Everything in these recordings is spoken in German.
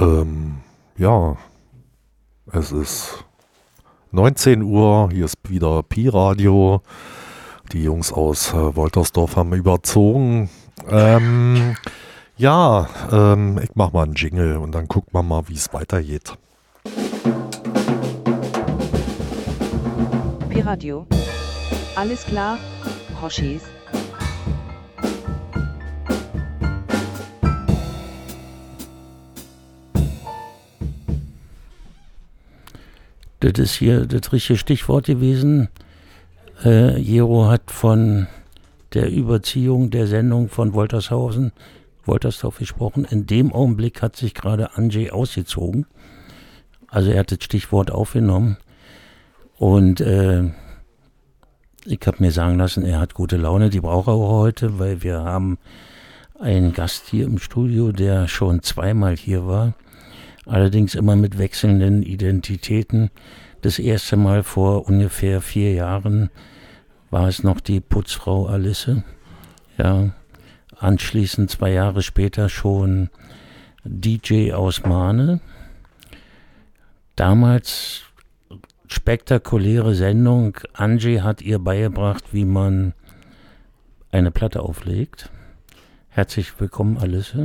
Ähm, ja, es ist 19 Uhr, hier ist wieder Pi-Radio. Die Jungs aus äh, Woltersdorf haben überzogen. Ähm, ja, ähm, ich mach mal einen Jingle und dann guckt man mal, wie es weitergeht. Pi-Radio. Alles klar, Hoshis. Das ist hier das richtige Stichwort gewesen. Äh, Jero hat von der Überziehung der Sendung von Woltershausen, Woltersdorf gesprochen. In dem Augenblick hat sich gerade Anjay ausgezogen. Also er hat das Stichwort aufgenommen. Und äh, ich habe mir sagen lassen, er hat gute Laune, die braucht er auch heute, weil wir haben einen Gast hier im Studio, der schon zweimal hier war allerdings immer mit wechselnden Identitäten. Das erste Mal vor ungefähr vier Jahren war es noch die Putzfrau Alice. Ja, anschließend zwei Jahre später schon DJ aus Mahne. Damals spektakuläre Sendung. Angie hat ihr beigebracht, wie man eine Platte auflegt. Herzlich willkommen, Alice.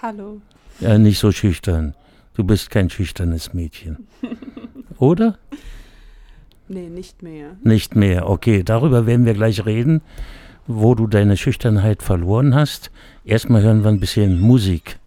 Hallo. Ja, nicht so schüchtern. Du bist kein schüchternes Mädchen. Oder? Nee, nicht mehr. Nicht mehr. Okay, darüber werden wir gleich reden, wo du deine Schüchternheit verloren hast. Erstmal hören wir ein bisschen Musik.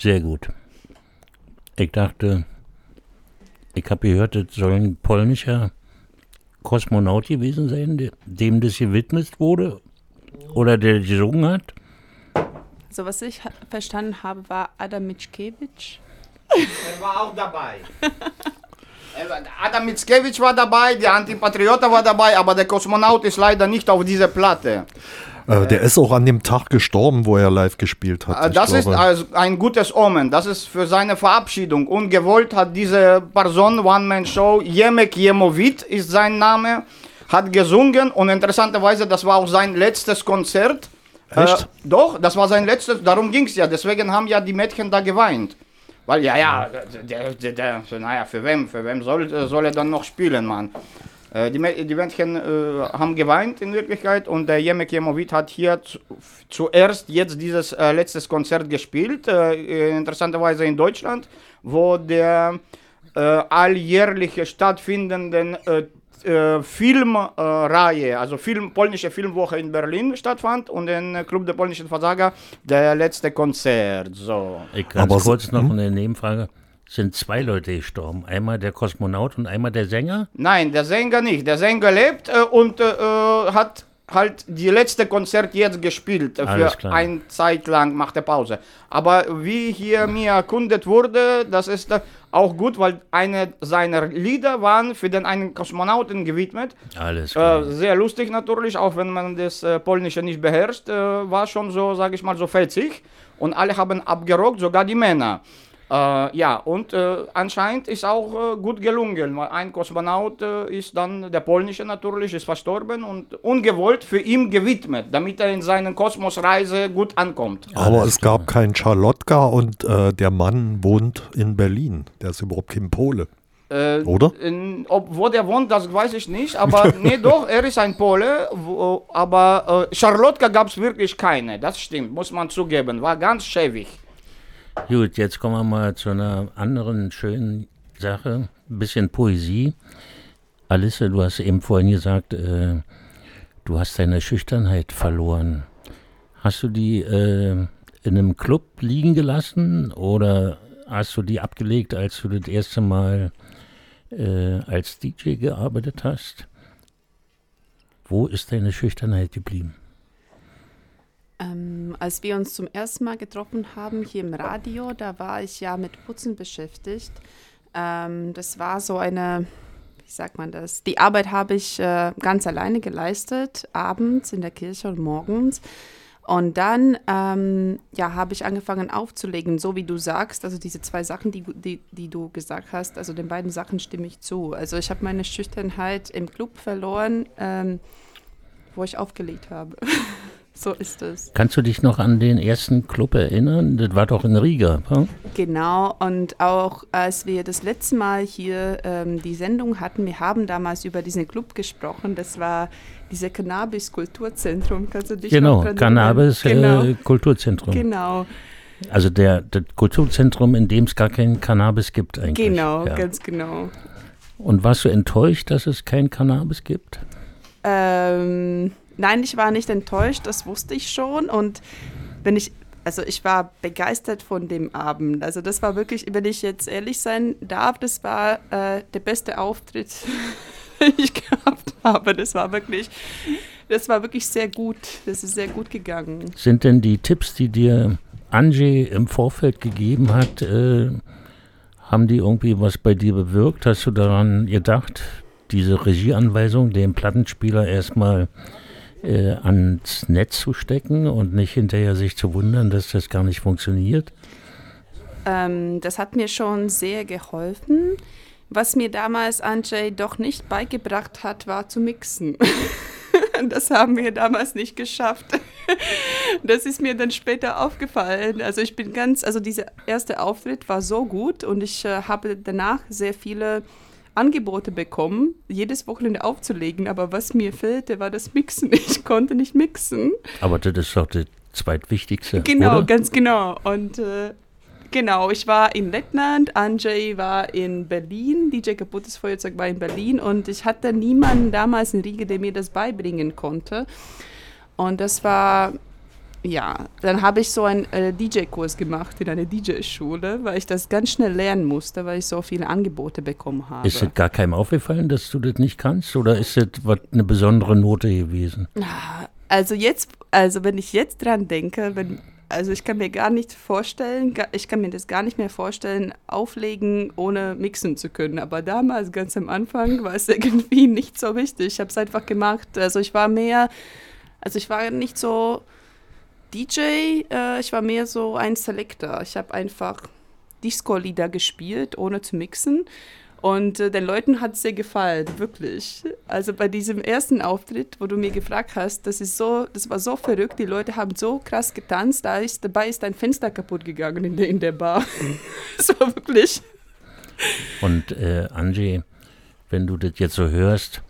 Sehr gut. Ich dachte, ich habe gehört, das soll ein polnischer Kosmonaut gewesen sein, dem das gewidmet wurde oder der gesungen hat. So, was ich ha- verstanden habe, war Adam Mickiewicz. Er war auch dabei. War- Adam Mickiewicz war dabei, der Antipatriota war dabei, aber der Kosmonaut ist leider nicht auf dieser Platte. Äh, der ist auch an dem Tag gestorben, wo er live gespielt hat. Äh, Das ist also ein gutes Omen. Das ist für seine Verabschiedung. Ungewollt hat diese Person, One-Man-Show, Jemek Jemowit ist sein Name, hat gesungen und interessanterweise, das war auch sein letztes Konzert. Echt? Äh, doch, das war sein letztes, darum ging es ja. Deswegen haben ja die Mädchen da geweint. Weil, ja, ja, der, der, der, naja, für wem, für wem soll, soll er dann noch spielen, Mann? Äh, die, die Mädchen äh, haben geweint in Wirklichkeit und der Jemek Jemovic hat hier zu, zuerst jetzt dieses äh, letztes Konzert gespielt, äh, interessanterweise in Deutschland, wo der äh, alljährliche stattfindenden äh, äh, Filmreihe, also Film, polnische Filmwoche in Berlin stattfand und im Club der polnischen Versager der letzte Konzert. So. Ich ganz Aber kurz noch eine Nebenfrage. Sind zwei Leute gestorben. Einmal der Kosmonaut und einmal der Sänger. Nein, der Sänger nicht. Der Sänger lebt äh, und äh, hat halt die letzte Konzert jetzt gespielt. Äh, Alles für klar. eine Zeit lang macht er Pause. Aber wie hier mir erkundet wurde, das ist äh, auch gut, weil eine seiner Lieder waren für den einen Kosmonauten gewidmet. Alles klar. Äh, sehr lustig natürlich, auch wenn man das äh, Polnische nicht beherrscht, äh, war schon so, sage ich mal, so fetzig. Und alle haben abgerockt, sogar die Männer. Äh, ja, und äh, anscheinend ist auch äh, gut gelungen, weil ein Kosmonaut äh, ist dann, der polnische natürlich, ist verstorben und ungewollt für ihn gewidmet, damit er in seinen Kosmosreise gut ankommt. aber es gab keinen Charlotka und äh, der Mann wohnt in Berlin. Der ist überhaupt kein Pole. Äh, Oder? In, ob, wo der wohnt, das weiß ich nicht, aber nee, doch, er ist ein Pole, wo, aber äh, Charlotka gab es wirklich keine, das stimmt, muss man zugeben, war ganz schäbig. Gut, jetzt kommen wir mal zu einer anderen schönen Sache. Ein bisschen Poesie. Alice, du hast eben vorhin gesagt, äh, du hast deine Schüchternheit verloren. Hast du die äh, in einem Club liegen gelassen oder hast du die abgelegt, als du das erste Mal äh, als DJ gearbeitet hast? Wo ist deine Schüchternheit geblieben? Ähm, als wir uns zum ersten Mal getroffen haben hier im Radio, da war ich ja mit Putzen beschäftigt. Ähm, das war so eine, wie sagt man das? Die Arbeit habe ich äh, ganz alleine geleistet, abends in der Kirche und morgens. Und dann ähm, ja, habe ich angefangen aufzulegen, so wie du sagst. Also diese zwei Sachen, die, die, die du gesagt hast, also den beiden Sachen stimme ich zu. Also ich habe meine Schüchternheit im Club verloren, ähm, wo ich aufgelegt habe. so ist es. Kannst du dich noch an den ersten Club erinnern? Das war doch in Riga. hm? Genau, und auch als wir das letzte Mal hier ähm, die Sendung hatten, wir haben damals über diesen Club gesprochen, das war dieses Cannabis-Kulturzentrum, kannst du dich Genau, noch dran Cannabis erinnern? äh, Genau, Kulturzentrum. genau, Also der, das Kulturzentrum, in dem es gar kein Cannabis gibt eigentlich. genau, ja. ganz genau. Und warst du enttäuscht, dass es kein Cannabis gibt? Ähm, nein, ich war nicht enttäuscht, das wusste ich schon. Und wenn ich, also ich war begeistert von dem Abend. Also das war wirklich, wenn ich jetzt ehrlich sein darf, das war äh, der beste Auftritt, den ich gehabt habe. Das war wirklich, das war wirklich sehr gut. Das ist sehr gut gegangen. Sind denn die Tipps, die dir Angie im Vorfeld gegeben hat, äh, haben die irgendwie was bei dir bewirkt? Hast du daran gedacht, diese Regieanweisung, den Plattenspieler erstmal äh, ans Netz zu stecken und nicht hinterher sich zu wundern, dass das gar nicht funktioniert? Ähm, das hat mir schon sehr geholfen. Was mir damals Anjay doch nicht beigebracht hat, war zu mixen. das haben wir damals nicht geschafft. Das ist mir dann später aufgefallen. Also ich bin ganz, also dieser erste Auftritt war so gut und ich äh, habe danach sehr viele Angebote bekommen, jedes Wochenende aufzulegen. Aber was mir fehlte, war das Mixen. Ich konnte nicht mixen. Aber das ist doch das zweitwichtigste. Genau, oder? ganz genau. Und äh, genau, ich war in Lettland, Anjay war in Berlin, DJ Kaputtes Feuerzeug war in Berlin und ich hatte niemanden damals in Riga, der mir das beibringen konnte. Und das war, ja, dann habe ich so einen äh, DJ-Kurs gemacht in einer DJ-Schule, weil ich das ganz schnell lernen musste, weil ich so viele Angebote bekommen habe. Ist es gar keinem aufgefallen, dass du das nicht kannst? Oder ist das was eine besondere Note gewesen? Also jetzt, also wenn ich jetzt dran denke, wenn, also ich kann mir gar nicht vorstellen, ich kann mir das gar nicht mehr vorstellen, auflegen ohne mixen zu können. Aber damals, ganz am Anfang, war es irgendwie nicht so wichtig. Ich habe es einfach gemacht. Also ich war mehr, also ich war nicht so DJ, äh, ich war mehr so ein Selector. Ich habe einfach Disco-Lieder gespielt, ohne zu mixen. Und äh, den Leuten hat es sehr gefallen, wirklich. Also bei diesem ersten Auftritt, wo du mir gefragt hast, das ist so, das war so verrückt, die Leute haben so krass getanzt, da ist, dabei ist ein Fenster kaputt gegangen in der, in der Bar. das war wirklich. Und äh, Angie, wenn du das jetzt so hörst,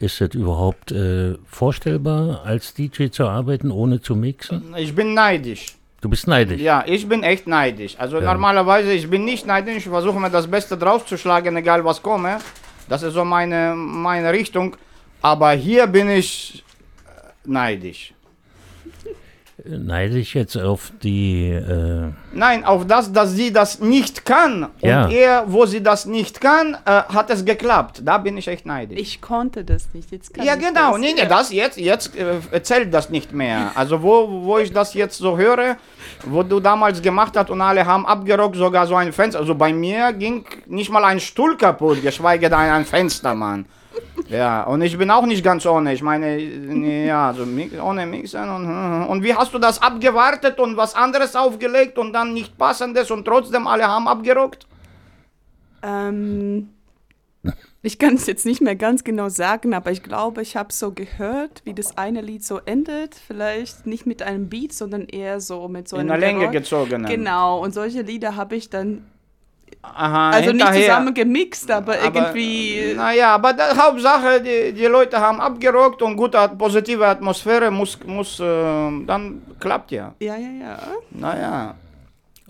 ist das überhaupt äh, vorstellbar, als DJ zu arbeiten, ohne zu mixen? Ich bin neidisch. Du bist neidisch. Ja, ich bin echt neidisch. Also Ja. normalerweise, ich bin nicht neidisch, ich versuche mir das Beste draus zu schlagen, egal was komme. Das ist so meine, meine Richtung. Aber hier bin ich äh, neidisch. Neidisch jetzt auf die. Äh, Nein, auf das, dass sie das nicht kann. Ja. Und er, wo sie das nicht kann, äh, hat es geklappt. Da bin ich echt neidisch. Ich konnte das nicht. Jetzt kann ja, ich genau. Das. Nee, nee, das jetzt, jetzt äh, zählt das nicht mehr. Also wo, wo ich das jetzt so höre, wo du damals gemacht hast und alle haben abgerockt, sogar so ein Fenster. Also bei mir ging nicht mal ein Stuhl kaputt, geschweige denn ein Fenster, Mann. Ja, und ich bin auch nicht ganz ohne. Ich meine, ja, so mi- ohne Mixen und, und wie hast du das abgewartet und was anderes aufgelegt und dann nicht passendes und trotzdem alle haben abgerockt? Ähm, ich kann es jetzt nicht mehr ganz genau sagen, aber ich glaube, ich habe so gehört, wie das eine Lied so endet. Vielleicht nicht mit einem Beat, sondern eher so mit so In einem der Länge gezogen. Genau, und solche Lieder habe ich dann, Aha, also nicht hinterher. zusammen gemixt, aber, Aber, irgendwie. Naja, aber da, Hauptsache, die, die Leute haben abgerockt und gute, positive Atmosphäre muss, muss äh, dann klappt ja. ja, ja, ja. Naja.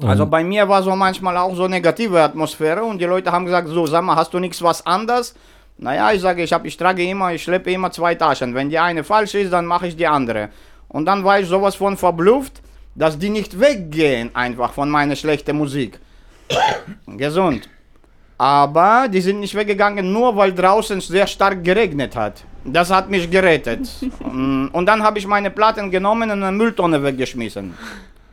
Also bei mir war so manchmal auch so negative Atmosphäre und die Leute haben gesagt, so sag mal, hast du nichts was anderes? Naja, ich sage, ich, hab, ich trage immer, ich schleppe immer zwei Taschen. Wenn die eine falsch ist, dann mache ich die andere. Und dann war ich sowas von verblüfft, dass die nicht weggehen einfach von meiner schlechten Musik. Gesund. Aber die sind nicht weggegangen, nur weil draußen sehr stark geregnet hat. Das hat mich gerettet. Mm, und dann habe ich meine Platten genommen und in eine Mülltonne weggeschmissen.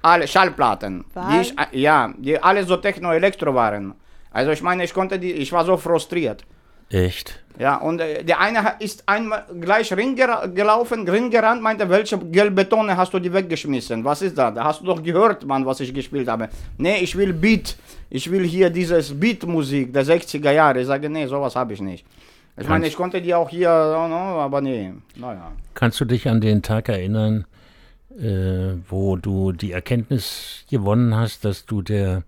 Alle Schallplatten. Die ich, äh, ja, die alle so Techno-Elektro waren. Also ich meine, ich konnte die, ich war so frustriert. Echt. Ja, und äh, der eine ist einmal gleich ringera- gelaufen, ringgerannt, meinte, welche gelbe Tonne hast du die weggeschmissen? Was ist da? Da hast du doch gehört, Mann, was ich gespielt habe. Nee, ich will Beat. Ich will hier dieses Beat-Musik der 60er Jahre. Ich sage, nee, sowas habe ich nicht. Ich meine, ich konnte die auch hier, oh, no, aber nee, naja. Kannst du dich an den Tag erinnern, äh, wo du die Erkenntnis gewonnen hast, dass du der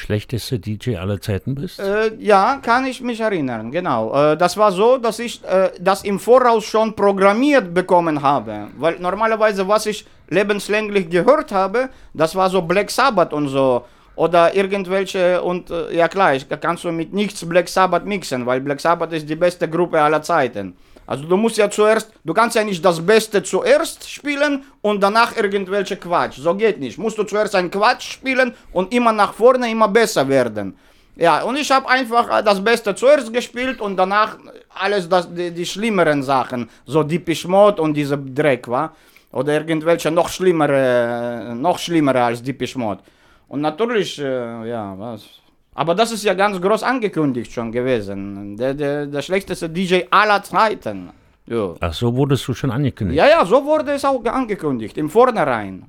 schlechteste DJ aller Zeiten bist? Äh, ja, kann ich mich erinnern, genau. Äh, das war so, dass ich äh, das im Voraus schon programmiert bekommen habe. Weil normalerweise, was ich lebenslänglich gehört habe, das war so Black Sabbath und so. Oder irgendwelche, und äh, ja klar, ich, kannst du mit nichts Black Sabbath mixen, weil Black Sabbath ist die beste Gruppe aller Zeiten. Also du musst ja zuerst, du kannst ja nicht das Beste zuerst spielen und danach irgendwelche Quatsch. So geht nicht. Musst du zuerst ein Quatsch spielen und immer nach vorne immer besser werden. Ja, und ich habe einfach das Beste zuerst gespielt und danach alles das, die, die schlimmeren Sachen. So Deepish Mode und diese Dreck, war Oder irgendwelche noch schlimmere, noch schlimmere als Deepish Mode. Und natürlich, äh, ja, was. Aber das ist ja ganz groß angekündigt schon gewesen. Der, der, der schlechteste DJ aller Zeiten. Ja. Ach so, wurdest du schon angekündigt. Ja, ja, so wurde es auch angekündigt, im Vornherein.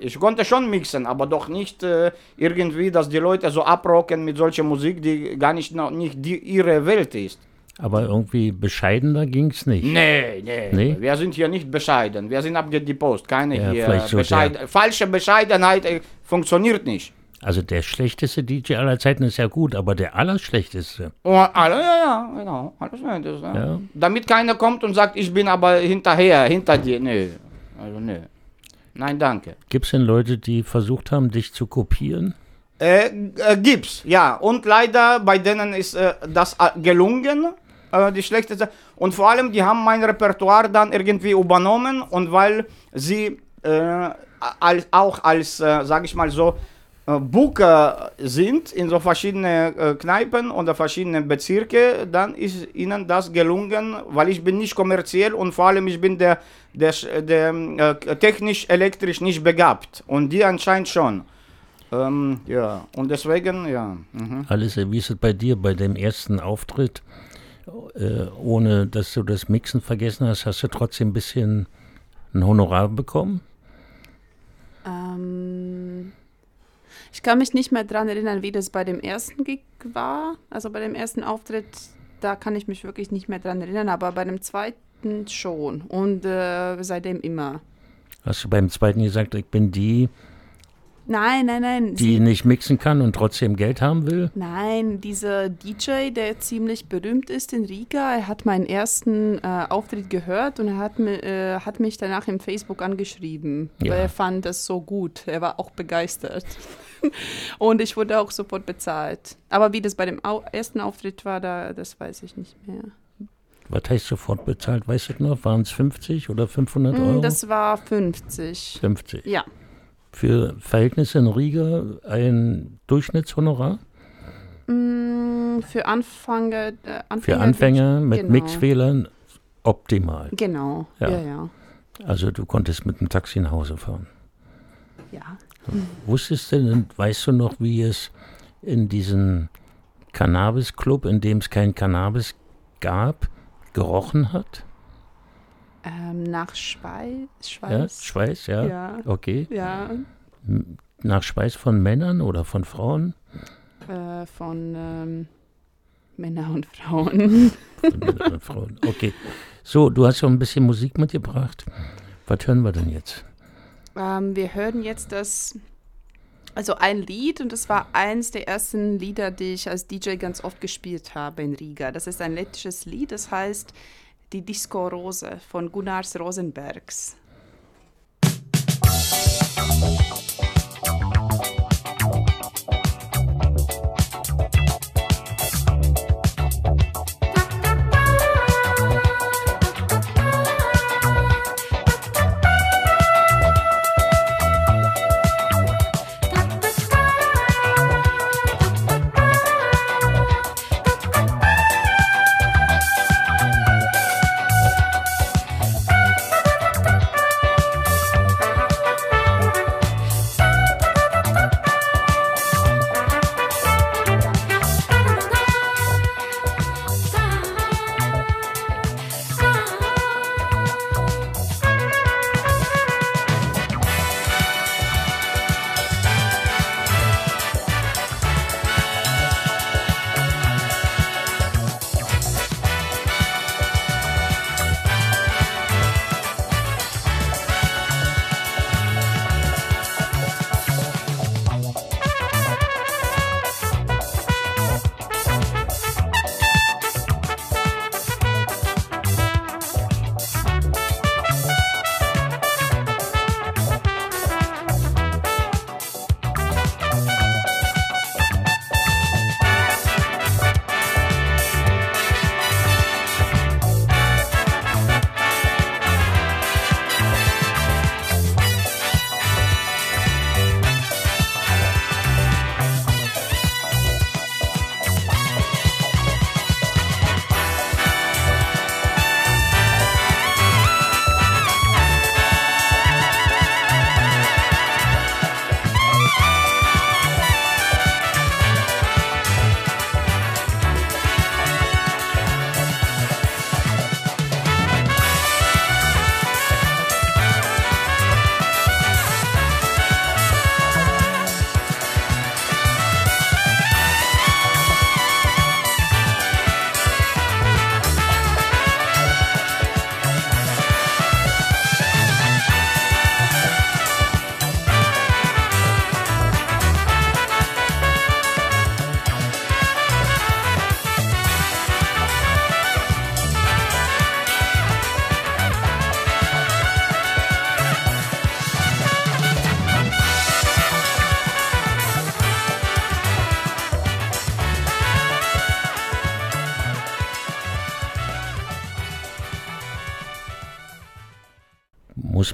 Ich konnte schon mixen, aber doch nicht äh, irgendwie, dass die Leute so abrocken mit solcher Musik, die gar nicht, noch nicht die, ihre Welt ist. Aber irgendwie bescheidener ging es nicht. Nee, nee, Nee? Wir sind hier nicht bescheiden. Wir sind abgedepost. Keine Ja, hier vielleicht so Bescheid Falsche Bescheidenheit äh, funktioniert nicht. Also der schlechteste DJ aller Zeiten ist ja gut, aber der allerschlechteste. Oh, alle, ja, ja, genau. Alles Nettes, ja. Damit keiner kommt und sagt, ich bin aber hinterher, hinter dir. Nee, also nee. Nein, danke. Gibt es denn Leute, die versucht haben, dich zu kopieren? Äh, äh, gibt's, ja. Und leider bei denen ist äh, das äh, gelungen. Äh, die schlechteste. Und vor allem, die haben mein Repertoire dann irgendwie übernommen und weil sie äh, als, auch als, äh, sage ich mal so, Booker sind in so verschiedene äh, Kneipen oder verschiedenen Bezirke, dann ist ihnen das gelungen, weil ich bin nicht kommerziell und vor allem ich bin der, der, der äh, technisch elektrisch nicht begabt und die anscheinend schon. Ähm, ja, und deswegen, ja. Mhm. Alice, wie bei dir bei dem ersten Auftritt? Äh, ohne dass du das Mixen vergessen hast, hast du trotzdem ein bisschen ein Honorar bekommen? Ähm, ich kann mich nicht mehr daran erinnern, wie das bei dem ersten Gig war. Also bei dem ersten Auftritt, da kann ich mich wirklich nicht mehr dran erinnern, aber bei dem zweiten schon. Und äh, seitdem immer. Hast du beim zweiten gesagt, ich bin die, Nein, nein, nein. die nicht mixen kann und trotzdem Geld haben will? Nein, dieser DJ, der ziemlich berühmt ist in Riga, er hat meinen ersten äh, Auftritt gehört und er hat, äh, hat mich danach im Facebook angeschrieben, Ja. weil er fand das so gut. Er war auch begeistert. und ich wurde auch sofort bezahlt. Aber wie das bei dem Au ersten Auftritt war, da, das weiß ich nicht mehr. Was heißt sofort bezahlt? Weißt du noch? Waren es 50 oder 500 Mm, Euro? Das war 50. 50. Ja, Für Verhältnisse in Riga ein Durchschnittshonorar? Mm, für Anfänger, äh, Anfänger. Für Anfänger mit genau. Mixfehlern optimal. Genau, Ja. ja, ja. Also du konntest mit dem Taxi nach Hause fahren. ja. Wusstest du denn, weißt du noch, wie es in diesem Cannabis-Club, in dem es kein Cannabis gab, gerochen hat? Ähm, nach Schweiß. Ja, Schweiß. Schweiß, ja. Ja. Okay. Ja, Nach Schweiß von Männern oder von Frauen? äh, von ähm, Männer und Frauen. Von Männern und Frauen. Okay. So, du hast schon ein bisschen Musik mitgebracht. Was hören wir denn jetzt? Ähm, wir hören jetzt das, also ein Lied und das war eins der ersten Lieder, die ich als DJ ganz oft gespielt habe in Riga. Das ist ein lettisches Lied, das heißt Die Disco Rose von Gunnars Rosenbergs. Thank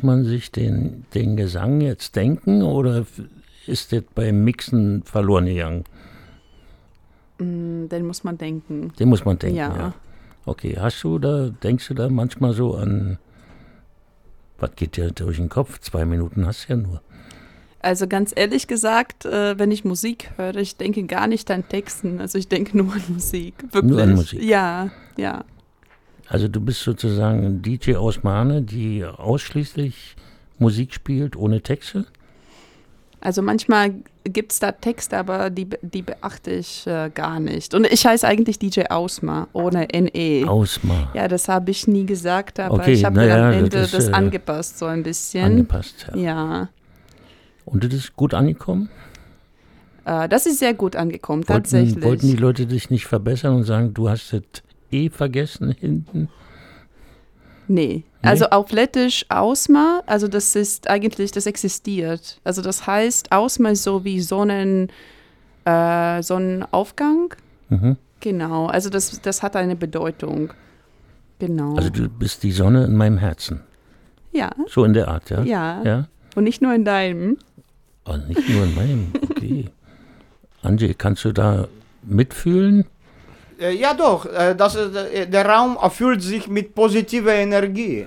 Muss man sich den, den Gesang jetzt denken oder ist das beim Mixen verloren gegangen? Mm, Den muss man denken. Den muss man denken, Ja. ja. Okay, hast du da, denkst du da manchmal so an, was geht dir durch den Kopf? Zwei Minuten hast du ja nur. Also ganz ehrlich gesagt, äh, wenn ich Musik höre, ich denke gar nicht an Texten. Also ich denke nur an Musik. Wirklich. Nur an Musik. Ja, ja. Also du bist sozusagen ein DJ aus Mahne, die ausschließlich Musik spielt ohne Texte? Also manchmal gibt es da Texte, aber die, die beachte ich äh, gar nicht. Und ich heiße eigentlich DJ Ausma, ohne NE. Ausmar. Ja, das habe ich nie gesagt, aber Okay, ich habe mir ja, am Ende das das, ist, äh, angepasst, so ein bisschen. Angepasst, ja. Ja, Und das ist gut angekommen? äh, das ist sehr gut angekommen, Wollten, tatsächlich. wollten die Leute dich nicht verbessern und sagen, du hast das eh vergessen hinten? Nee. Also auf Lettisch Ausma, also das ist eigentlich, das existiert. Also das heißt, Ausma ist so wie Sonnen, äh, Sonnenaufgang. Mhm. Genau, also das, das hat eine Bedeutung. Genau. Also du bist die Sonne in meinem Herzen. ja, So in der Art, ja? ja, Ja? Und nicht nur in deinem. Oh, nicht nur in meinem, okay. Angie, kannst du da mitfühlen? Äh, Ja, doch. Äh, das, äh, der Raum erfüllt sich mit positiver Energie.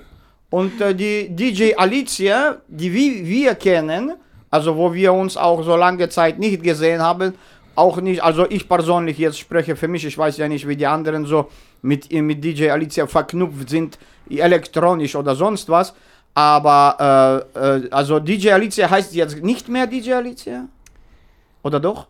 Und die DJ Alicia, die wir, kennen, also wo wir uns auch so lange Zeit nicht gesehen haben, auch nicht, also ich persönlich jetzt spreche für mich, ich weiß ja nicht, wie die anderen so mit, mit DJ Alicia verknüpft sind, elektronisch oder sonst was. Aber äh, also DJ Alicia heißt jetzt nicht mehr DJ Alicia? Oder doch?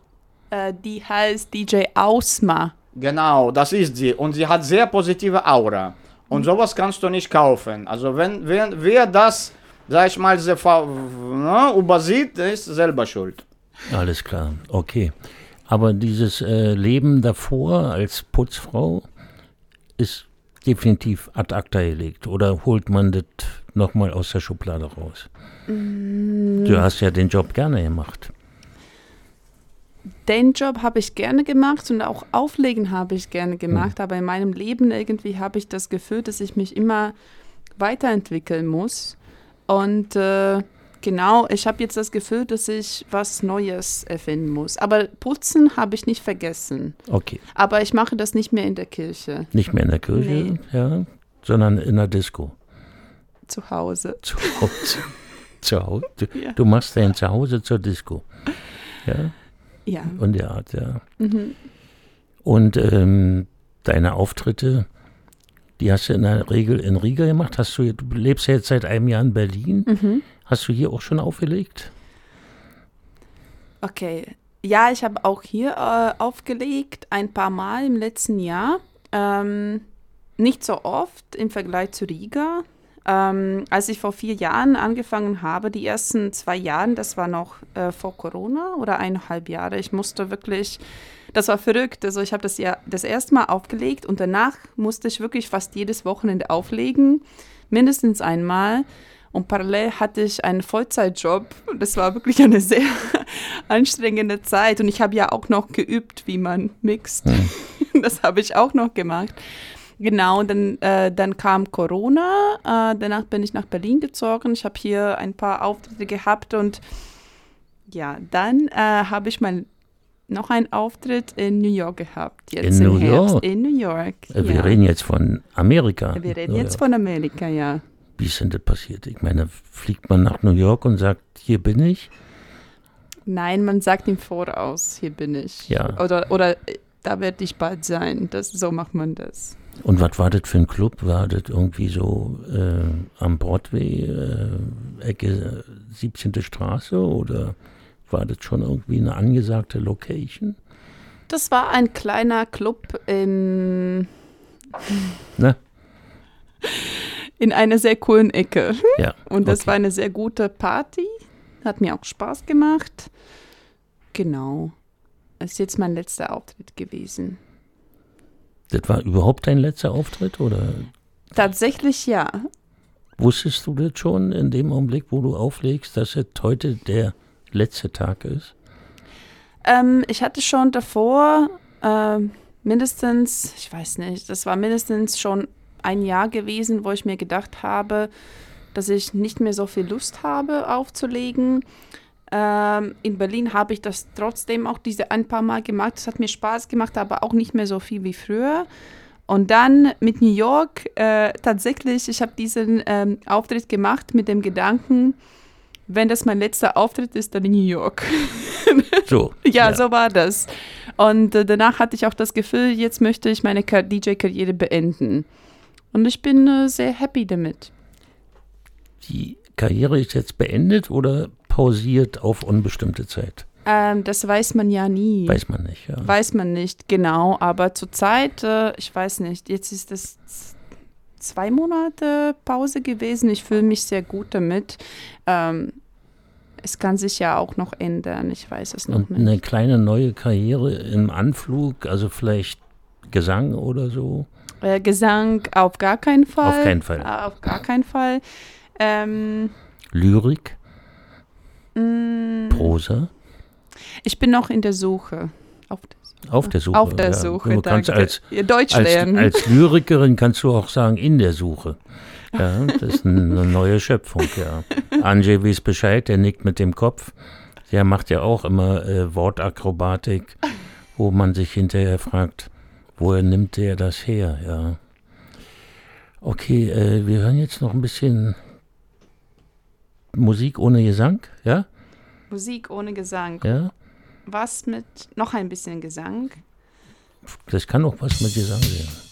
Die heißt DJ Ausma. Genau, das ist sie. Und sie hat sehr positive Aura. Und sowas kannst du nicht kaufen. Also wenn, wenn wer das, sag ich mal, sehr ver- ne, übersieht, der ist selber schuld. Alles klar, okay. Aber dieses äh, Leben davor als Putzfrau ist definitiv ad acta gelegt. Oder holt man das nochmal aus der Schublade raus? Du hast ja den Job gerne gemacht. Den Job habe ich gerne gemacht und auch Auflegen habe ich gerne gemacht, aber in meinem Leben irgendwie habe ich das Gefühl, dass ich mich immer weiterentwickeln muss. Und äh, genau, ich habe jetzt das Gefühl, dass ich was Neues erfinden muss. Aber putzen habe ich nicht vergessen. Okay, Aber ich mache das nicht mehr in der Kirche, nicht mehr in der Kirche, Nee. ja, sondern in der Disco. zu Hause. Zu Hause. Zu Hause. Du, Ja. du machst dein Zuhause zur Disco. Ja, Ja. und der Art, ja. Mhm. Und ähm, deine Auftritte, die hast du in der Regel in Riga gemacht. Hast du, du lebst ja jetzt seit einem Jahr in Berlin. Mhm. Hast du hier auch schon aufgelegt? Okay. Ja, ich habe auch hier äh, aufgelegt, ein paar Mal im letzten Jahr. Ähm, nicht so oft im Vergleich zu Riga. Ähm, als ich vor vier Jahren angefangen habe, die ersten zwei Jahre, das war noch äh, vor Corona oder eineinhalb Jahre, ich musste wirklich, das war verrückt. Also ich habe das ja das erste Mal aufgelegt und danach musste ich wirklich fast jedes Wochenende auflegen, mindestens einmal. Und parallel hatte ich einen Vollzeitjob. Und Das war wirklich eine sehr anstrengende Zeit. Und ich habe ja auch noch geübt, wie man mixt. Das habe ich auch noch gemacht. Genau, dann, äh, dann kam Corona. Äh, danach bin ich nach Berlin gezogen. Ich habe hier ein paar Auftritte gehabt. Und ja, dann äh, habe ich mal noch einen Auftritt in New York gehabt. Jetzt In im New Herbst. York? In New York. Äh, Wir ja. reden jetzt von Amerika. Wir reden Ja, jetzt ja. von Amerika, ja. Wie ist denn das passiert? Ich meine, fliegt man nach New York und sagt, hier bin ich? Nein, man sagt im Voraus, hier bin ich. Ja. Oder, oder äh, da werde ich bald sein. Das, so macht man das. Und was war das für ein Club? War das irgendwie so äh, am Broadway, äh, Ecke äh, 17. Straße oder war das schon irgendwie eine angesagte Location? Das war ein kleiner Club in, Ne? in einer sehr coolen Ecke. Ja. Und das okay. war eine sehr gute Party. Hat mir auch Spaß gemacht. Genau. Das ist jetzt mein letzter Auftritt gewesen. Das war überhaupt dein letzter Auftritt oder Tatsächlich ja. wusstest du das schon in dem Augenblick, wo du auflegst, dass es heute der letzte Tag ist? Ähm, ich hatte schon davor ähm, mindestens, ich weiß nicht, das war mindestens schon ein Jahr gewesen, wo ich mir gedacht habe, dass ich nicht mehr so viel Lust habe aufzulegen. Ähm, in Berlin habe ich das trotzdem auch diese ein paar Mal gemacht. Es hat mir Spaß gemacht, aber auch nicht mehr so viel wie früher. Und dann mit New York, äh, tatsächlich, ich habe diesen ähm, Auftritt gemacht mit dem Gedanken, wenn das mein letzter Auftritt ist, dann in New York. So. ja, so war das. Und äh, danach hatte ich auch das Gefühl, jetzt möchte ich meine Ka- DJ-Karriere beenden. Und ich bin äh, sehr happy damit. Die Karriere ist jetzt beendet oder pausiert auf unbestimmte Zeit? Ähm, das weiß man ja nie. Weiß man nicht. Ja. Weiß man nicht, genau. Aber zurzeit, äh, ich weiß nicht, jetzt ist es zwei Monate Pause gewesen. Ich fühle mich sehr gut damit. Ähm, es kann sich ja auch noch ändern. Ich weiß es noch Und nicht. eine kleine neue Karriere im Anflug, also vielleicht Gesang oder so. Äh, Gesang auf gar keinen Fall. Auf keinen Fall. Äh, auf gar keinen Fall. Ähm, Lyrik, mh, Prosa. ich bin noch in der Suche. Auf der, Auf der Suche. auf der ja. Suche. Du kannst als, Deutsch als, lernen. als Lyrikerin kannst du auch sagen, in der Suche. Ja, das ist eine neue Schöpfung, ja. Anjay weiß Bescheid, der nickt mit dem Kopf. Der macht ja auch immer äh, Wortakrobatik, wo man sich hinterher fragt, woher nimmt der das her, ja. Okay, äh, wir hören jetzt noch ein bisschen Musik ohne Gesang, ja? Musik ohne Gesang. Ja? Was mit noch ein bisschen Gesang? Das kann auch was mit Gesang sein.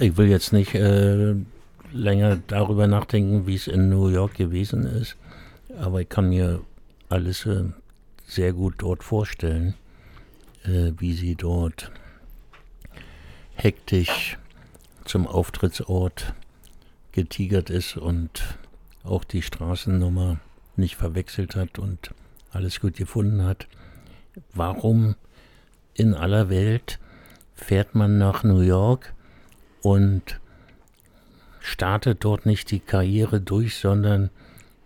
Ich will jetzt nicht äh, länger darüber nachdenken, wie es in New York gewesen ist, aber ich kann mir alles äh, sehr gut dort vorstellen, äh, wie sie dort hektisch zum Auftrittsort getigert ist und auch die Straßennummer nicht verwechselt hat und alles gut gefunden hat. Warum in aller Welt fährt man nach New York und startet dort nicht die Karriere durch, sondern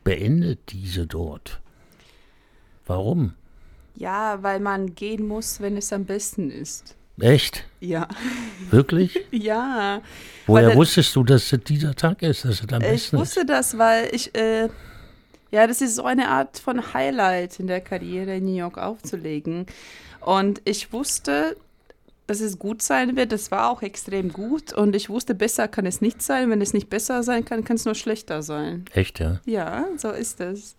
beendet diese dort? Warum? Ja, weil man gehen muss, wenn es am besten ist. Echt? Ja. Wirklich? Ja. Woher Weil- wusstest du, dass es dieser Tag ist, dass es am Ich besten ist? wusste das, weil ich, äh, ja, das ist so eine Art von Highlight in der Karriere in New York aufzulegen. Und ich wusste, dass es gut sein wird. Das war auch extrem gut. Und ich wusste, besser kann es nicht sein. Wenn es nicht besser sein kann, kann es nur schlechter sein. Echt, ja? Ja, so ist es.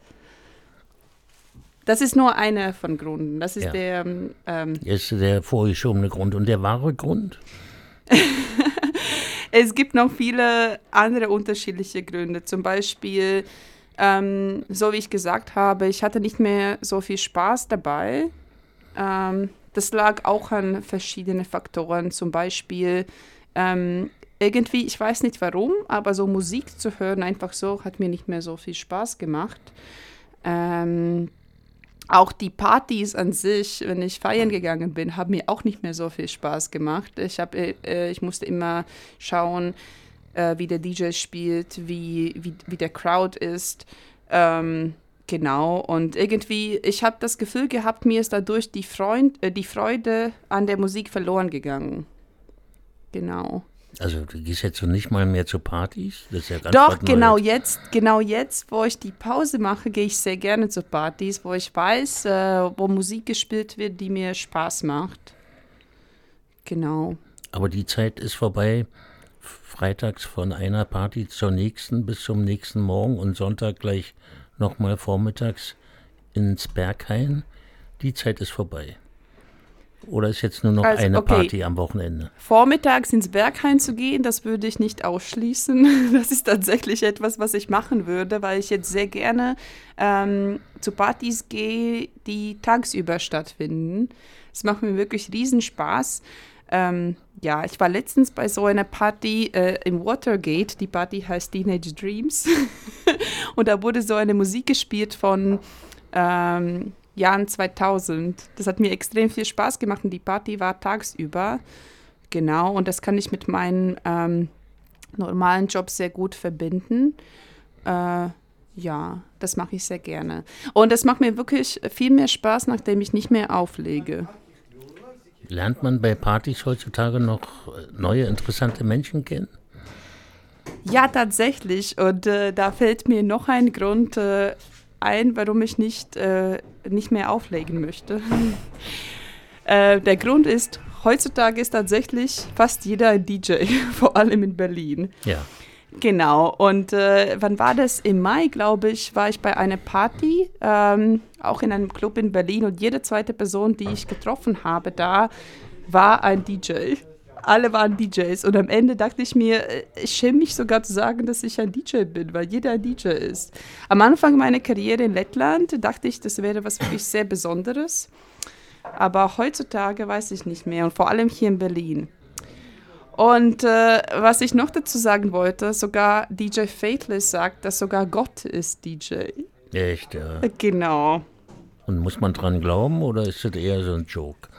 Das ist nur einer von Gründen. Das ist Ja. der, ähm, Jetzt der vorgeschobene Grund. Und der wahre Grund? Es gibt noch viele andere unterschiedliche Gründe. Zum Beispiel, ähm, so wie ich gesagt habe, ich hatte nicht mehr so viel Spaß dabei. Ähm, das lag auch an verschiedenen Faktoren. Zum Beispiel, ähm, irgendwie, ich weiß nicht warum, aber so Musik zu hören, einfach so, hat mir nicht mehr so viel Spaß gemacht. Ähm, auch die Partys an sich, wenn ich feiern gegangen bin, haben mir auch nicht mehr so viel Spaß gemacht. Ich, hab, äh, äh, ich musste immer schauen, äh, wie der DJ spielt, wie, wie, wie der Crowd ist. Ähm, genau. Und irgendwie, ich habe das Gefühl gehabt, mir ist dadurch die, Freund, äh, die Freude an der Musik verloren gegangen. Genau. Also du gehst jetzt so nicht mal mehr zu Partys? Das ist ja ganz Doch, genau jetzt, genau jetzt, wo ich die Pause mache, gehe ich sehr gerne zu Partys, wo ich weiß, äh, wo Musik gespielt wird, die mir Spaß macht. Genau. Aber die Zeit ist vorbei. Freitags von einer Party zur nächsten bis zum nächsten Morgen und Sonntag gleich nochmal vormittags ins Berghain. Die Zeit ist vorbei. Oder ist jetzt nur noch Also, eine okay. Party am Wochenende? Vormittags ins Berghain zu gehen, das würde ich nicht ausschließen. Das ist tatsächlich etwas, was ich machen würde, weil ich jetzt sehr gerne ähm, zu Partys gehe, die tagsüber stattfinden. Es macht mir wirklich riesen Spaß. Ähm, ja, ich war letztens bei so einer Party äh, im Watergate. Die Party heißt Teenage Dreams. Und da wurde so eine Musik gespielt von ähm, Jahren 2000. Das hat mir extrem viel Spaß gemacht und die Party war tagsüber. Genau, und das kann ich mit meinem ähm, normalen Job sehr gut verbinden. Äh, ja, das mache ich sehr gerne. Und das macht mir wirklich viel mehr Spaß, nachdem ich nicht mehr auflege. Lernt man bei Partys heutzutage noch neue interessante Menschen kennen? Ja, tatsächlich. Und äh, da fällt mir noch ein Grund äh, ein, warum ich nicht, äh, nicht mehr auflegen möchte. äh, der Grund ist, heutzutage ist tatsächlich fast jeder ein DJ, vor allem in Berlin. Ja. Genau. Und äh, wann war das? Im Mai, glaube ich, war ich bei einer Party, ähm, auch in einem Club in Berlin. Und jede zweite Person, die ich getroffen habe, da war ein DJ. Alle waren DJs. Und am Ende dachte ich mir, äh, ich schäme mich sogar zu sagen, dass ich ein DJ bin, weil jeder ein DJ ist. Am Anfang meiner Karriere in Lettland dachte ich, das wäre was wirklich sehr Besonderes. Aber heutzutage weiß ich nicht mehr. Und vor allem hier in Berlin. Und äh, was ich noch dazu sagen wollte, sogar DJ Faithless sagt, dass sogar Gott ist DJ. Echt, ja. Genau. Und muss man dran glauben oder ist das eher so ein Joke?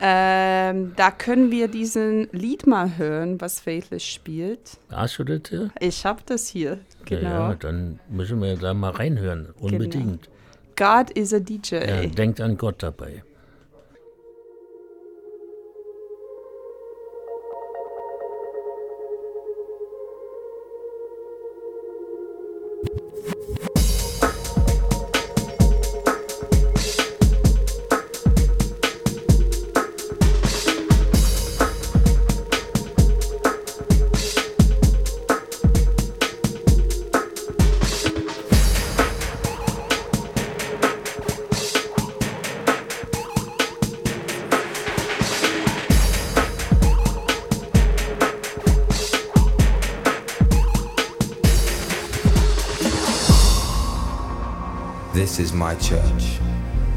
Ähm, da können wir diesen Lied mal hören, was Faithless spielt. Hast du das hier? Ich habe das hier. Ja, Genau. Ja, dann müssen wir da mal reinhören. Unbedingt. God is a DJ. Ja, denkt an Gott dabei.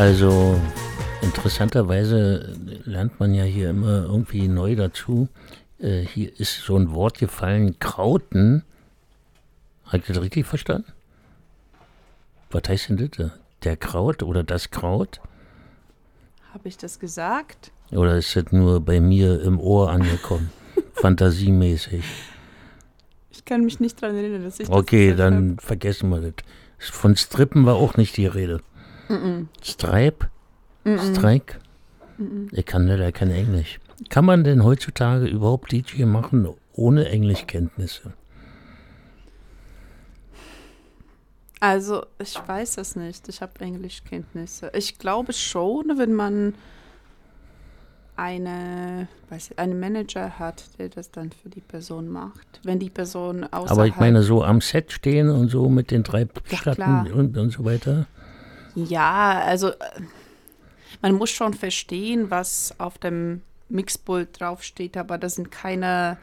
Also interessanterweise lernt man ja hier immer irgendwie neu dazu. Äh, hier ist so ein Wort gefallen, Krauten. Habt ihr das richtig verstanden? Was heißt denn das? Der Kraut oder das Kraut? Habe ich das gesagt? Oder ist das nur bei mir im Ohr angekommen? Fantasiemäßig. Ich kann mich nicht daran erinnern, dass ich Okay, das gesagt dann vergessen wir das. Von Strippen war auch nicht die Rede. Stripe? Strike? Ich kann leider kein Englisch. Kann man denn heutzutage überhaupt DJ machen ohne Englischkenntnisse? Also, ich weiß es nicht. Ich habe Englischkenntnisse. Ich glaube schon, wenn man eine, weiß ich, einen Manager hat, der das dann für die Person macht. Wenn die Person außerhalb... Aber ich meine, so am Set stehen und so mit den drei Ja, Platten und, und so weiter. Ja, also äh, Man muss schon verstehen, was auf dem Mixpult draufsteht, aber das sind keine,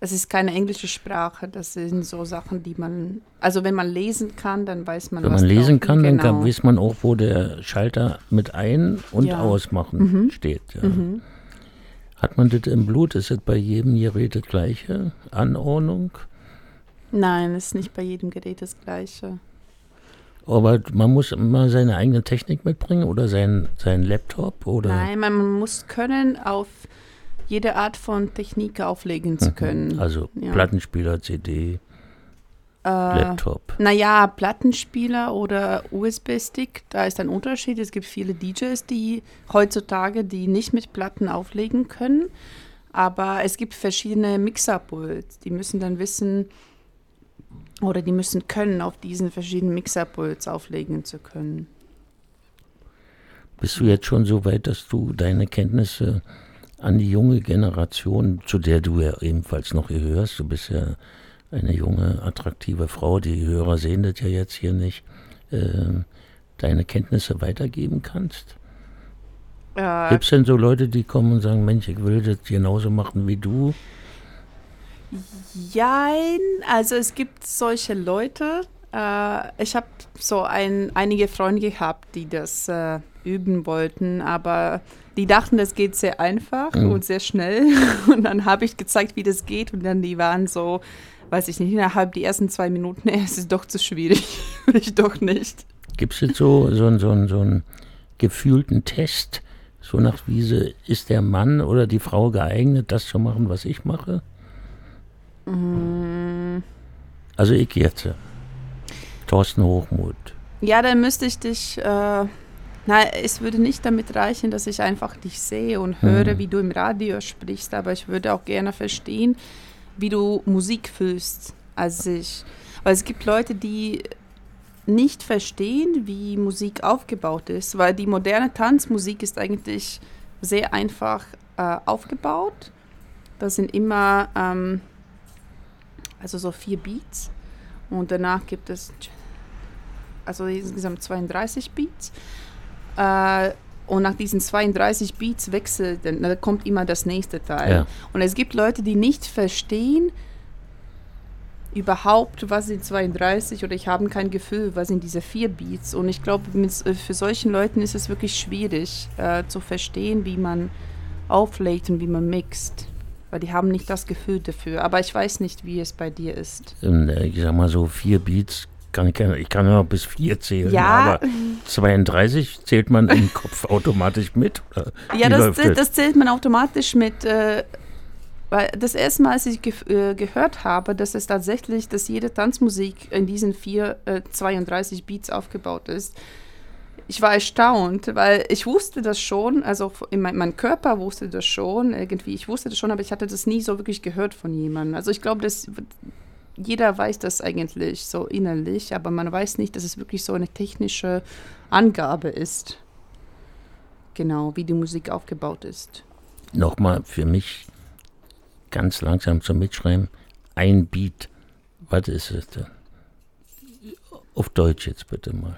es ist keine englische Sprache, das sind so Sachen, die man, also wenn man lesen kann, dann weiß man, Wenn was man lesen kann, dann genau. kann, weiß man auch, wo der Schalter mit ein- und Ja. ausmachen steht. Ja. Hat man das im Blut? Ist das bei jedem Gerät das gleiche? Anordnung? Nein, ist nicht bei jedem Gerät das gleiche. Aber man muss immer seine eigene Technik mitbringen oder sein, sein Laptop oder Nein, man muss können, auf jede Art von Technik auflegen zu können. also Ja. Plattenspieler, CD, Äh, Laptop. Naja, Plattenspieler oder USB-Stick, da ist ein Unterschied. Es gibt viele DJs, die heutzutage die nicht mit Platten auflegen können. Aber es gibt verschiedene Mixerpults. Die müssen dann wissen oder die müssen können, auf diesen verschiedenen Mixerpults auflegen zu können. Bist du jetzt schon so weit, dass du deine Kenntnisse an die junge Generation, zu der du ja ebenfalls noch gehörst, du bist ja eine junge, attraktive Frau, die Hörer sehen das ja jetzt hier nicht, ähm, deine Kenntnisse weitergeben kannst? Äh, Gibt es denn so Leute, die kommen und sagen, Mensch, ich will das genauso machen wie du? Jein, also es gibt solche Leute. Äh, ich habe so ein, einige Freunde gehabt, die das äh, üben wollten, aber die dachten, das geht sehr einfach Mhm. und sehr schnell. Und dann habe ich gezeigt, wie das geht und dann die waren so, weiß ich nicht, innerhalb die ersten zwei Minuten, "Nee, es ist doch zu schwierig, ich doch nicht. Gibt es jetzt so, so, so, einen- so einen gefühlten Test, so nach Wiese, ist der Mann oder die Frau geeignet, das zu machen, was ich mache? Also ich jetzt. Thorsten Hochmuth. Ja, dann müsste ich dich. Äh, na, es würde nicht damit reichen, dass ich einfach dich sehe und höre, Mhm. wie du im Radio sprichst, aber ich würde auch gerne verstehen, wie du Musik fühlst als ich. Weil es gibt Leute, die nicht verstehen, wie Musik aufgebaut ist, weil die moderne Tanzmusik ist eigentlich sehr einfach äh, aufgebaut. Das sind immer ähm, also so vier Beats und danach gibt es also insgesamt 32 Beats. Äh, und nach diesen 32 Beats wechselt, dann da kommt immer das nächste Teil. Ja. Und es gibt Leute, die nicht verstehen überhaupt, was sind 32 oder ich habe kein Gefühl, was sind diese vier Beats. Und ich glaube, äh, für solchen Leuten ist es wirklich schwierig äh, zu verstehen, wie man auflegt und wie man mixt. Weil die haben nicht das Gefühl dafür. Aber ich weiß nicht, wie es bei dir ist. Und, äh, ich sag mal so, vier Beats kann ich, ich kann ja bis vier zählen, Ja. aber 32 zählt man im Kopf automatisch mit? Ja, das, das, das zählt man automatisch mit, äh, weil das erste Mal, als ich ge äh, gehört habe, dass es tatsächlich, dass jede Tanzmusik in diesen vier, äh, 32 Beats aufgebaut ist, ich war erstaunt, weil ich wusste das schon, also in mein, mein Körper wusste das schon, irgendwie, ich wusste das schon, aber ich hatte das nie so wirklich gehört von jemandem. Also ich glaube, dass jeder weiß das eigentlich so innerlich, aber man weiß nicht, dass es wirklich so eine technische Angabe ist. Genau, wie die Musik aufgebaut ist. Nochmal für mich ganz langsam zum Mitschreiben. Ein Beat. Was ist es denn? Auf Deutsch jetzt bitte mal.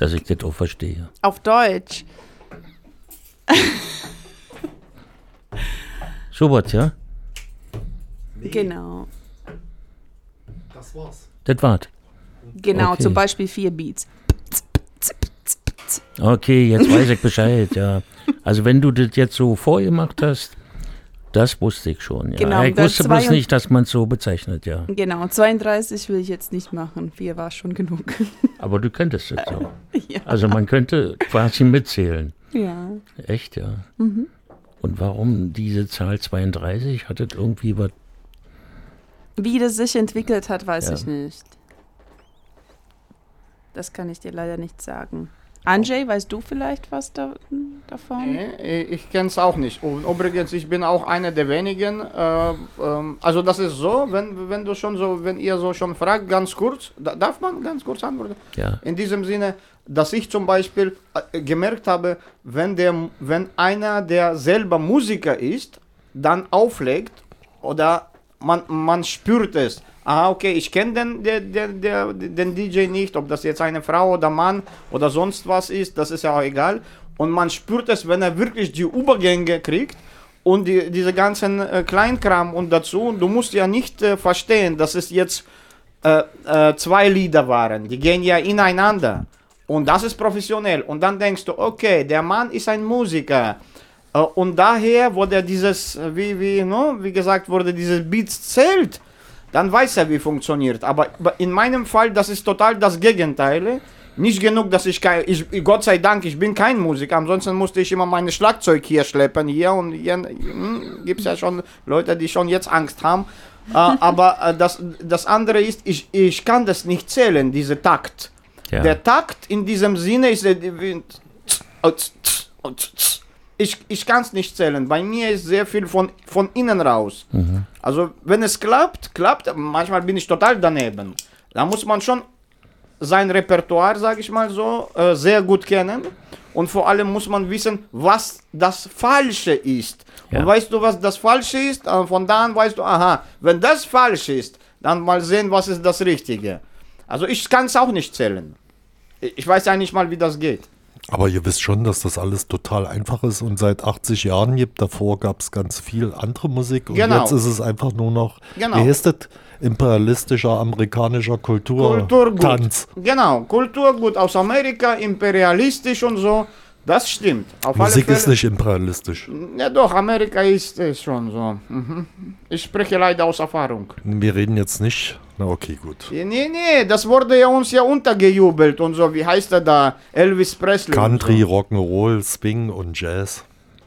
Dass ich das auch verstehe. Auf Deutsch. So was, ja? Genau. Das war's. Das war's. Genau, Okay. zum Beispiel vier Beats. Okay, jetzt weiß ich Bescheid, ja. Also wenn du das jetzt so vorgemacht hast, das wusste ich schon, ja. Genau, ich wusste bloß 32 nicht, dass man es so bezeichnet, ja. Genau, 32 will ich jetzt nicht machen. Vier war schon genug. Aber du könntest es so. ja. Also man könnte quasi mitzählen. ja. Echt, ja. Mhm. Und warum diese Zahl 32? Hat das irgendwie was Wie das sich entwickelt hat, weiß Ja. ich nicht. Das kann ich dir leider nicht sagen. Anjay, weißt du vielleicht was da, davon? Nee, ich kenne es auch nicht. Und übrigens, ich bin auch einer der wenigen. Äh, ähm, also das ist so, wenn, wenn du schon so, wenn ihr so schon fragt, ganz kurz, da, darf man ganz kurz antworten? Ja. In diesem Sinne, dass ich zum Beispiel äh, gemerkt habe, wenn, der, wenn einer, der selber Musiker ist, dann auflegt oder man, man spürt es. Ah, okay, ich kenne den, den, den, den DJ nicht, ob das jetzt eine Frau oder Mann oder sonst was ist, das ist ja auch egal. Und man spürt es, wenn er wirklich die Übergänge kriegt und die, diese ganzen äh, Kleinkram und dazu. Du musst ja nicht äh, verstehen, dass es jetzt äh, äh, zwei Lieder waren. Die gehen ja ineinander. Und das ist professionell. Und dann denkst du, okay, der Mann ist ein Musiker. Äh, und daher wurde dieses, äh, wie, wie, no, wie gesagt wurde, dieses Beats zählt, dann weiß er, wie funktioniert. Aber in meinem Fall, das ist total das Gegenteil. Nicht genug, dass ich kein, ich, Gott sei Dank, ich bin kein Musiker, ansonsten musste ich immer meine Schlagzeug hier schleppen hier und hier hm, gibt es ja schon Leute, die schon jetzt Angst haben. äh, aber äh, das, das andere ist, ich, ich kann das nicht zählen, diese Takt. Ja. Der Takt in diesem Sinne ist, der- wie- ich, ich kann es nicht zählen. Bei mir ist sehr viel von, von innen raus. Also wenn es klappt, klappt. Manchmal bin ich total daneben. Da muss man schon sein Repertoire, sage ich mal so, äh, sehr gut kennen. Und vor allem muss man wissen, was das Falsche ist. Ja. Und weißt du, was das Falsche ist? Äh, Von da an weißt du, aha, wenn das falsch ist, dann mal sehen, was ist das Richtige. Also ich kann es auch nicht zählen. Ich ich weiß ja nicht mal, wie das geht. Aber ihr wisst schon, dass das alles total einfach ist und seit 80 Jahren gibt. Davor gab es ganz viel andere Musik und Genau. jetzt ist es einfach nur noch, Genau. wie heißt das? Imperialistischer amerikanischer Kultur Kulturgut. Tanz. Genau, Kulturgut aus Amerika, imperialistisch und so. Das stimmt. Auf Musik ist nicht imperialistisch. Ja doch, Amerika ist es schon so. Mhm. Ich spreche leider aus Erfahrung. Wir reden jetzt nicht. Na okay, gut. Nee, nee, das wurde ja uns ja untergejubelt und so. Wie heißt er da? Elvis Presley. Country, Rock'n'Roll, Swing und Jazz.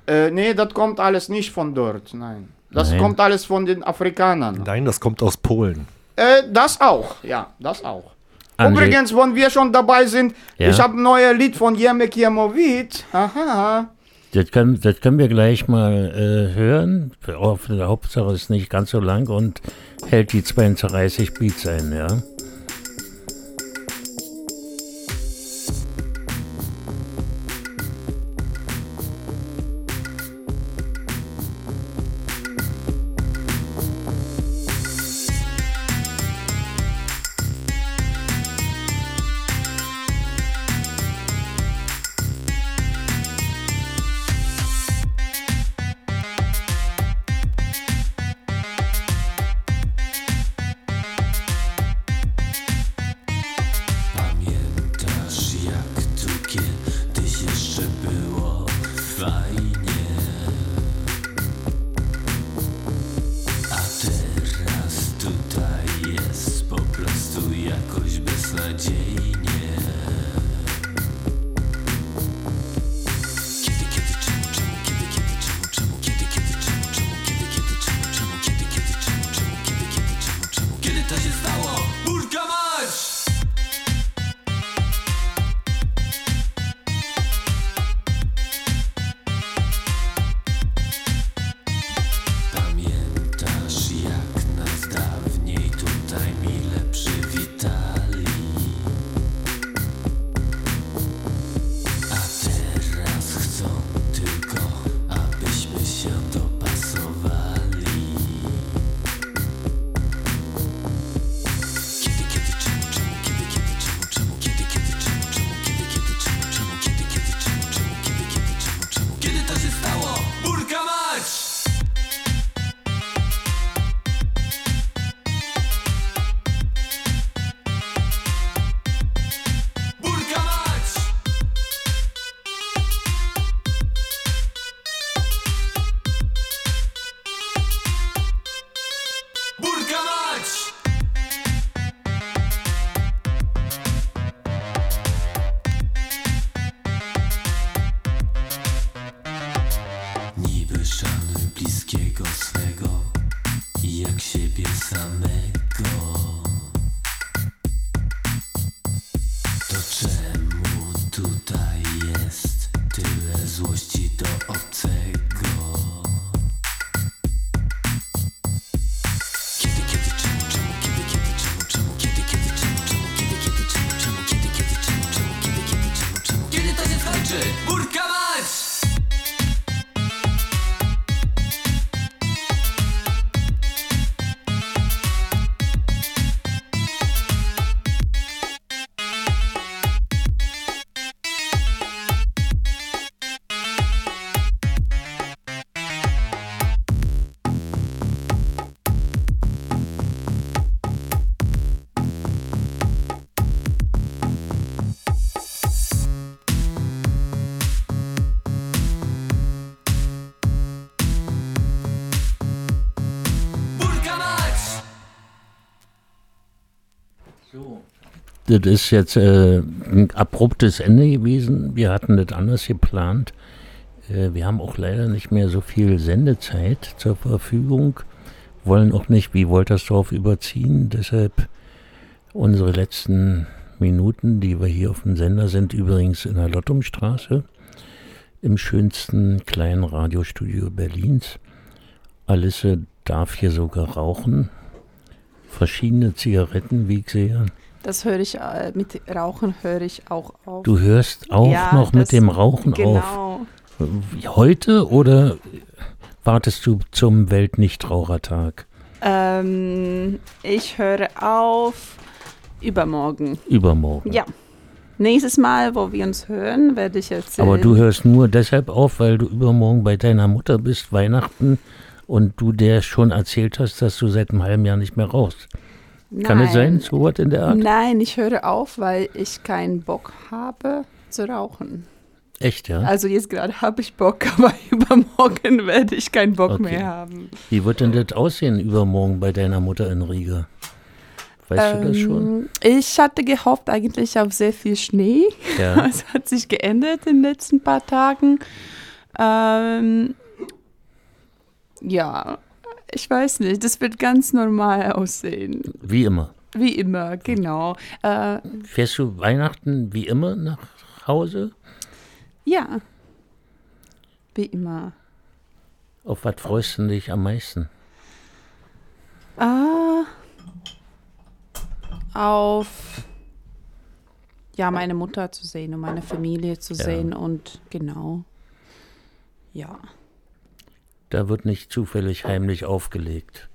So. Äh, nee, das kommt alles nicht von dort. Nein. Das Nein. kommt alles von den Afrikanern. Nein, das kommt aus Polen. Äh, das auch, ja, das auch. André- Übrigens, wenn wir schon dabei sind, Ja? ich habe ein neues Lied von Jemek Jemovic. Aha. Das können, das können wir gleich mal äh, hören. Hauptsache ist nicht ganz so lang und hält die 32 Beats ein, ja. Das ist jetzt äh, ein abruptes Ende gewesen. Wir hatten das anders geplant. Äh, wir haben auch leider nicht mehr so viel Sendezeit zur Verfügung, wollen auch nicht wie Woltersdorf überziehen. Deshalb unsere letzten Minuten, die wir hier auf dem Sender sind, übrigens in der Lottumstraße, im schönsten kleinen Radiostudio Berlins. Alice darf hier sogar rauchen. Verschiedene Zigaretten, wie ich sehe. Das höre ich, äh, mit Rauchen höre ich auch auf. Du hörst auch Ja, noch mit dem Rauchen auf. genau. Heute oder wartest du zum Weltnichtrauchertag? Ähm, ich höre auf übermorgen. Übermorgen. Ja. Nächstes Mal, wo wir uns hören, werde ich erzählen. Aber du hörst nur deshalb auf, weil du übermorgen bei deiner Mutter bist, Weihnachten, und du der schon erzählt hast, dass du seit einem halben Jahr nicht mehr rauchst. Kann es sein, so was in der Art? Nein, ich höre auf, weil ich keinen Bock habe zu rauchen. Echt, ja? Also jetzt gerade habe ich Bock, aber übermorgen werde ich keinen Bock Okay. mehr haben. Wie wird denn das aussehen übermorgen bei deiner Mutter in Riga? Weißt du das schon? Ähm, Ich hatte gehofft eigentlich auf sehr viel Schnee. Ja. Es hat sich geändert in den letzten paar Tagen. Ähm, ja, ich weiß nicht. Das wird ganz normal aussehen. Wie immer. Wie immer, genau. Äh, Fährst du Weihnachten wie immer nach Hause? ja. Wie immer. Auf was freust du dich am meisten? Ah, auf ja, meine Mutter zu sehen und meine Familie zu Ja. sehen und genau. Ja. Da wird nicht zufällig heimlich aufgelegt.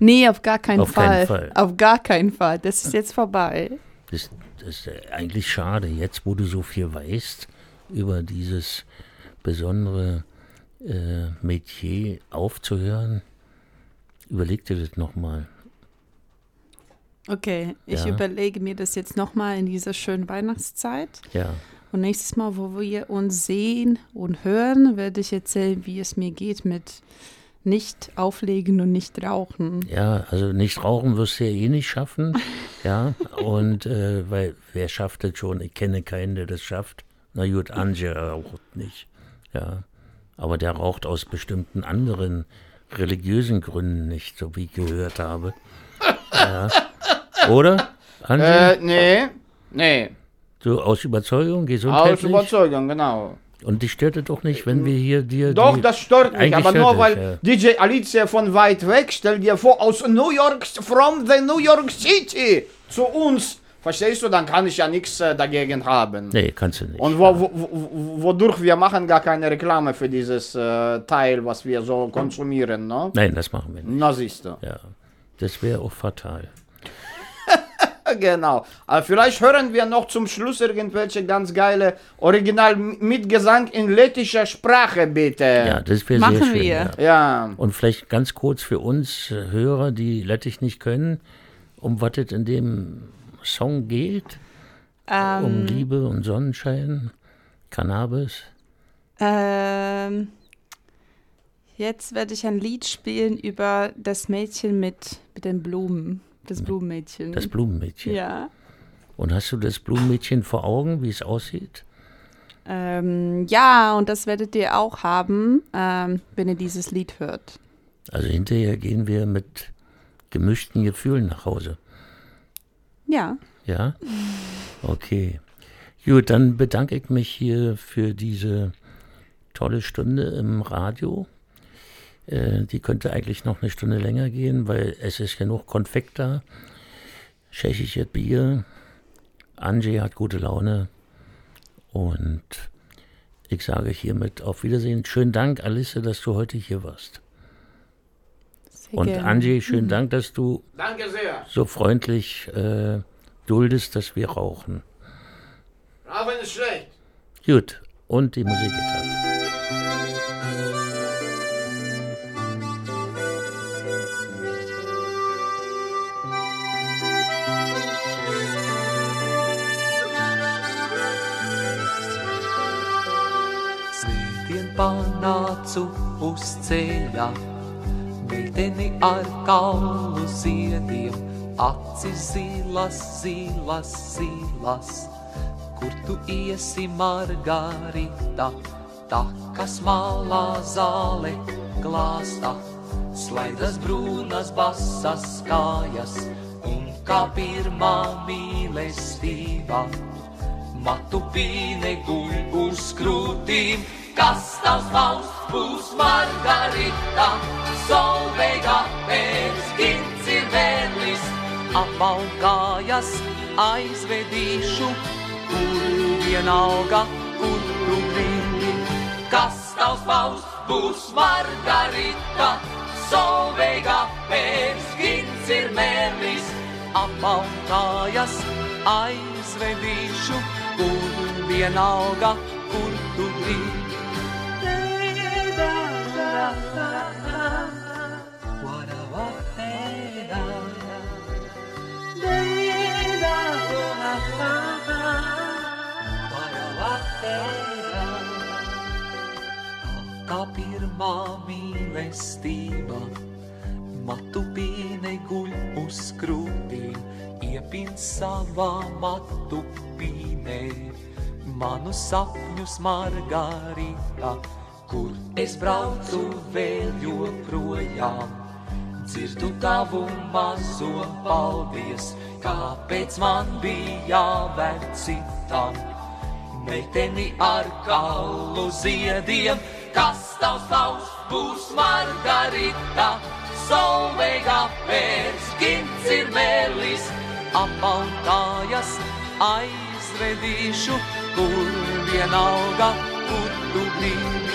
Nee, auf gar keinen Auf Fall. keinen Fall. Auf gar keinen Fall. Das ist jetzt vorbei. Das, das ist eigentlich schade, jetzt wo du so viel weißt über dieses besondere äh, Metier aufzuhören. Überleg dir das nochmal. Okay, ich Ja. überlege mir das jetzt nochmal in dieser schönen Weihnachtszeit. Ja, Und nächstes Mal, wo wir uns sehen und hören, werde ich erzählen, wie es mir geht mit nicht auflegen und nicht rauchen. ja, also nicht rauchen wirst du ja eh nicht schaffen. ja, und äh, weil wer schafft das schon? Ich kenne keinen, der das schafft. Na gut, Anje raucht nicht. Ja, aber der raucht aus bestimmten anderen religiösen Gründen nicht, so wie ich gehört habe. Ja. Oder? Äh, nee, nee. So aus Überzeugung, Aus gesundheitlich? Überzeugung, genau. Und dich stört es doch nicht, wenn wir hier dir Doch, das stört mich, aber nur es, weil DJ Alicia von weit weg, stell dir vor, aus New York, from the New York City zu uns, verstehst du, dann kann ich ja nichts äh, dagegen haben. Nee, kannst du nicht. Und wo, wo, wo, wodurch wir machen gar keine Reklame für dieses äh, Teil, was wir so konsumieren, ne? Nein, das machen wir nicht. Na siehst du. Ja, das wäre auch fatal. Genau. Aber vielleicht hören wir noch zum Schluss irgendwelche ganz geile Original mit Gesang in lettischer Sprache, bitte. Ja, das wäre sehr Machen schön. wir. Ja. Ja. Und vielleicht ganz kurz für uns äh, Hörer, die Lettisch nicht können, um was es in dem Song geht. Ähm, Um Liebe und Sonnenschein, Cannabis. Ähm, jetzt werde ich ein Lied spielen über das Mädchen mit, mit den Blumen. Das Blumenmädchen. Das Blumenmädchen. ja. Und hast du das Blumenmädchen vor Augen, wie es aussieht? Ähm, ja, und das werdet ihr auch haben, ähm, wenn ihr dieses Lied hört. Also hinterher gehen wir mit gemischten Gefühlen nach Hause. Ja. Ja? Okay. Gut, dann bedanke ich mich hier für diese tolle Stunde im Radio. Äh, die könnte eigentlich noch eine Stunde länger gehen, weil es ist genug Konfekt da. Tschechisches Bier. Angie hat gute Laune. Und ich sage hiermit auf Wiedersehen. Schönen Dank, Alice, dass du heute hier warst. Sehr Und gerne. Mhm. Angie, schönen Dank, dass du Danke sehr. so freundlich äh, duldest, dass wir rauchen. Rauchen ist schlecht. Gut, und die Musik geht. Panācu uz ceļa, meiteni ar kaulu ziediem, Acis zilas, zilas, zilas, kur tu iesi Margarita, takas malā zāle glāsta, slaidas brūnas basas kājas, un kā pirmā mīlestība. Matu pīne guļ uz krūtīm, kas tavs valsts būs Margarita, solveiga pēc gins ir vēlis, apvalkājas aizvedīšu, kur vienalga, kur tu gribi. Kas tavs valsts būs Margarita, solveiga pēc gins ir mēlis, apvalkājas aizvedīšu, kur vienalga, kur tu gribi. Kā pirmā mīlestība, matu pīne guļ uz krūtīm, iepin savā matu pīnē, manu sapņus margarita, kur es braucu vēl joprojām. Dzirdu tavu mazo paldies, kāpēc man bija jāvērt citam. Meiteni ar kalu ziediem, kas tavs tavs būs Margarita, solveiga pēc gins ir mēlis, apautājas aizvedīšu, kur vienalga, kur tu gribi.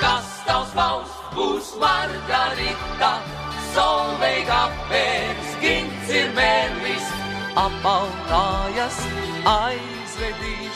kastaus Faust, kus Margarita sooviga veers kintsir merris, apautajast aisredin.